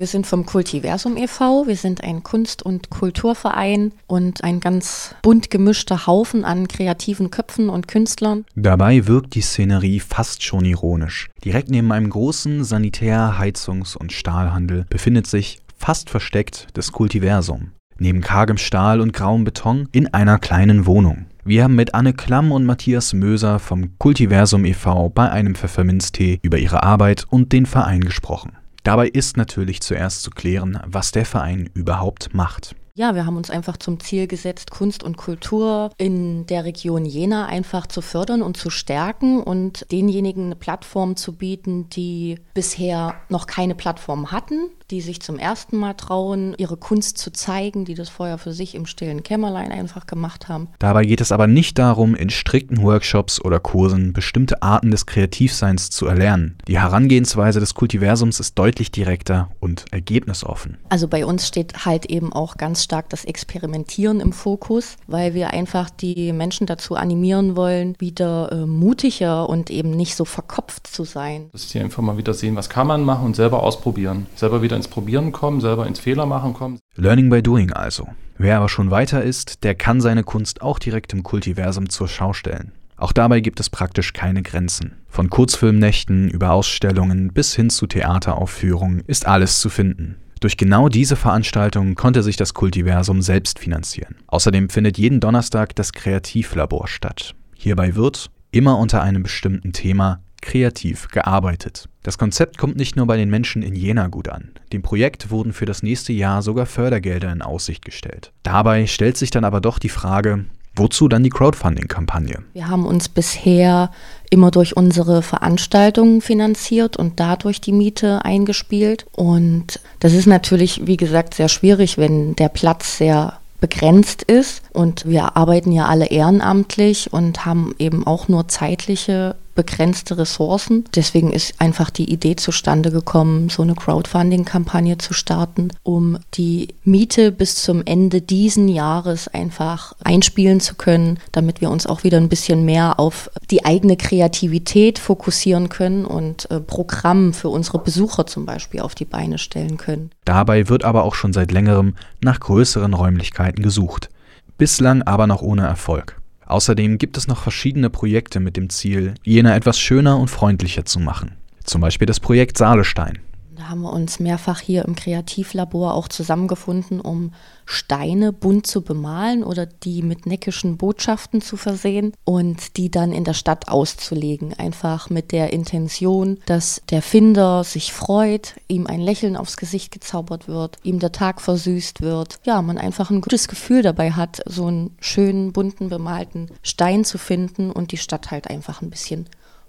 Wir sind vom Kultiversum e.V., wir sind ein Kunst- und Kulturverein und ein ganz bunt gemischter Haufen an kreativen Köpfen und Künstlern. Dabei wirkt die Szenerie fast schon ironisch. Direkt neben einem großen Sanitär-, Heizungs- und Stahlhandel befindet sich, fast versteckt, das Kultiversum. Neben kargem Stahl und grauem Beton in einer kleinen Wohnung. Wir haben mit Anne Klamm und Matthias Möser vom Kultiversum e.V. bei einem Pfefferminztee über ihre Arbeit und den Verein gesprochen. Dabei ist natürlich zuerst zu klären, was der Verein überhaupt macht. Ja, wir haben uns einfach zum Ziel gesetzt, Kunst und Kultur in der Region Jena einfach zu fördern und zu stärken und denjenigen eine Plattform zu bieten, die bisher noch keine Plattform hatten, die sich zum ersten Mal trauen, ihre Kunst zu zeigen, die das vorher für sich im stillen Kämmerlein einfach gemacht haben. Dabei geht es aber nicht darum, in strikten Workshops oder Kursen bestimmte Arten des Kreativseins zu erlernen. Die Herangehensweise des Kultiversums ist deutlich direkter und ergebnisoffen. Also bei uns steht halt eben auch ganz stark das Experimentieren im Fokus, weil wir einfach die Menschen dazu animieren wollen, wieder äh, mutiger und eben nicht so verkopft zu sein. Dass sie einfach mal wieder sehen, was kann man machen und selber ausprobieren. Selber wieder ins Probieren kommen, selber ins Fehler machen kommen. Learning by doing also. Wer aber schon weiter ist, der kann seine Kunst auch direkt im Kultiversum zur Schau stellen. Auch dabei gibt es praktisch keine Grenzen. Von Kurzfilmnächten über Ausstellungen bis hin zu Theateraufführungen ist alles zu finden. Durch genau diese Veranstaltungen konnte sich das Kultiversum selbst finanzieren. Außerdem findet jeden Donnerstag das Kreativlabor statt. Hierbei wird, immer unter einem bestimmten Thema, kreativ gearbeitet. Das Konzept kommt nicht nur bei den Menschen in Jena gut an. Dem Projekt wurden für das nächste Jahr sogar Fördergelder in Aussicht gestellt. Dabei stellt sich dann aber doch die Frage, Wozu dann die Crowdfunding-Kampagne? Wir haben uns bisher immer durch unsere Veranstaltungen finanziert und dadurch die Miete eingespielt. Und das ist natürlich, wie gesagt, sehr schwierig, wenn der Platz sehr begrenzt ist. Und wir arbeiten ja alle ehrenamtlich und haben eben auch nur zeitliche begrenzte Ressourcen. Deswegen ist einfach die Idee zustande gekommen, so eine Crowdfunding-Kampagne zu starten, um die Miete bis zum Ende diesen Jahres einfach einspielen zu können, damit wir uns auch wieder ein bisschen mehr auf die eigene Kreativität fokussieren können und äh, Programm für unsere Besucher zum Beispiel auf die Beine stellen können. Dabei wird aber auch schon seit längerem nach größeren Räumlichkeiten gesucht. Bislang aber noch ohne Erfolg. Außerdem gibt es noch verschiedene Projekte mit dem Ziel, Jena etwas schöner und freundlicher zu machen. Zum Beispiel das Projekt Saalestein. Haben wir uns mehrfach hier im Kreativlabor auch zusammengefunden, um Steine bunt zu bemalen oder die mit neckischen Botschaften zu versehen und die dann in der Stadt auszulegen. Einfach mit der Intention, dass der Finder sich freut, ihm ein Lächeln aufs Gesicht gezaubert wird, ihm der Tag versüßt wird. Ja, man einfach ein gutes Gefühl dabei hat, so einen schönen, bunten, bemalten Stein zu finden und die Stadt halt einfach ein bisschen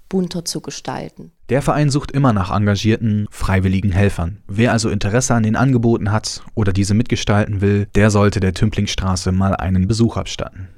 bunter zu gestalten. Der Verein sucht immer nach engagierten, freiwilligen Helfern. Wer also Interesse an den Angeboten hat oder diese mitgestalten will, der sollte der Tümplingstraße mal einen Besuch abstatten.